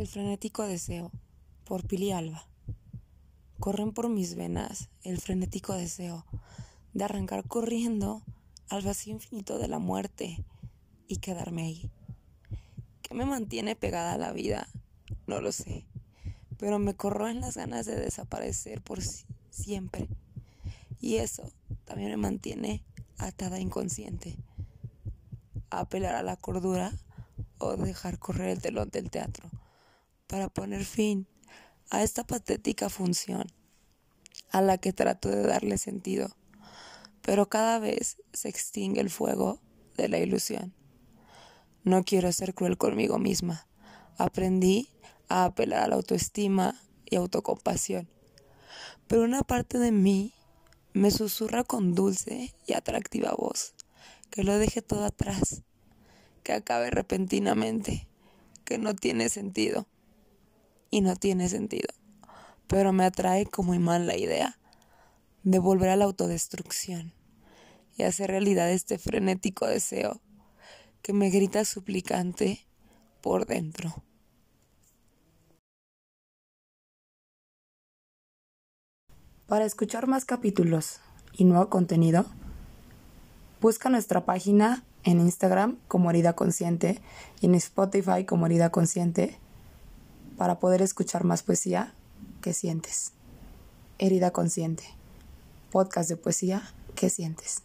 El frenético deseo, por Pili Alba. Corren por mis venas el frenético deseo de arrancar corriendo al vacío infinito de la muerte y quedarme ahí. ¿Qué me mantiene pegada a la vida? No lo sé, pero me en las ganas de desaparecer por siempre. Y eso también me mantiene atada inconsciente. A apelar a la cordura o dejar correr el telón del teatro para poner fin a esta patética función a la que trato de darle sentido, pero cada vez se extingue el fuego de la ilusión. No quiero ser cruel conmigo misma. Aprendí a apelar a la autoestima y autocompasión, pero una parte de mí me susurra con dulce y atractiva voz que lo deje todo atrás, que acabe repentinamente, que no tiene sentido y no tiene sentido. Pero me atrae como imán la idea de volver a la autodestrucción y hacer realidad este frenético deseo que me grita suplicante por dentro. Para escuchar más capítulos y nuevo contenido, busca nuestra página en Instagram como Herida Consciente y en Spotify como Herida Consciente para poder escuchar más poesía que sientes. Herida Consciente, podcast de poesía que sientes.